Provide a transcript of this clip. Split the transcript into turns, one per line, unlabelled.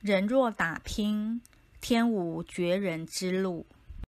人若打拼天无绝人之路。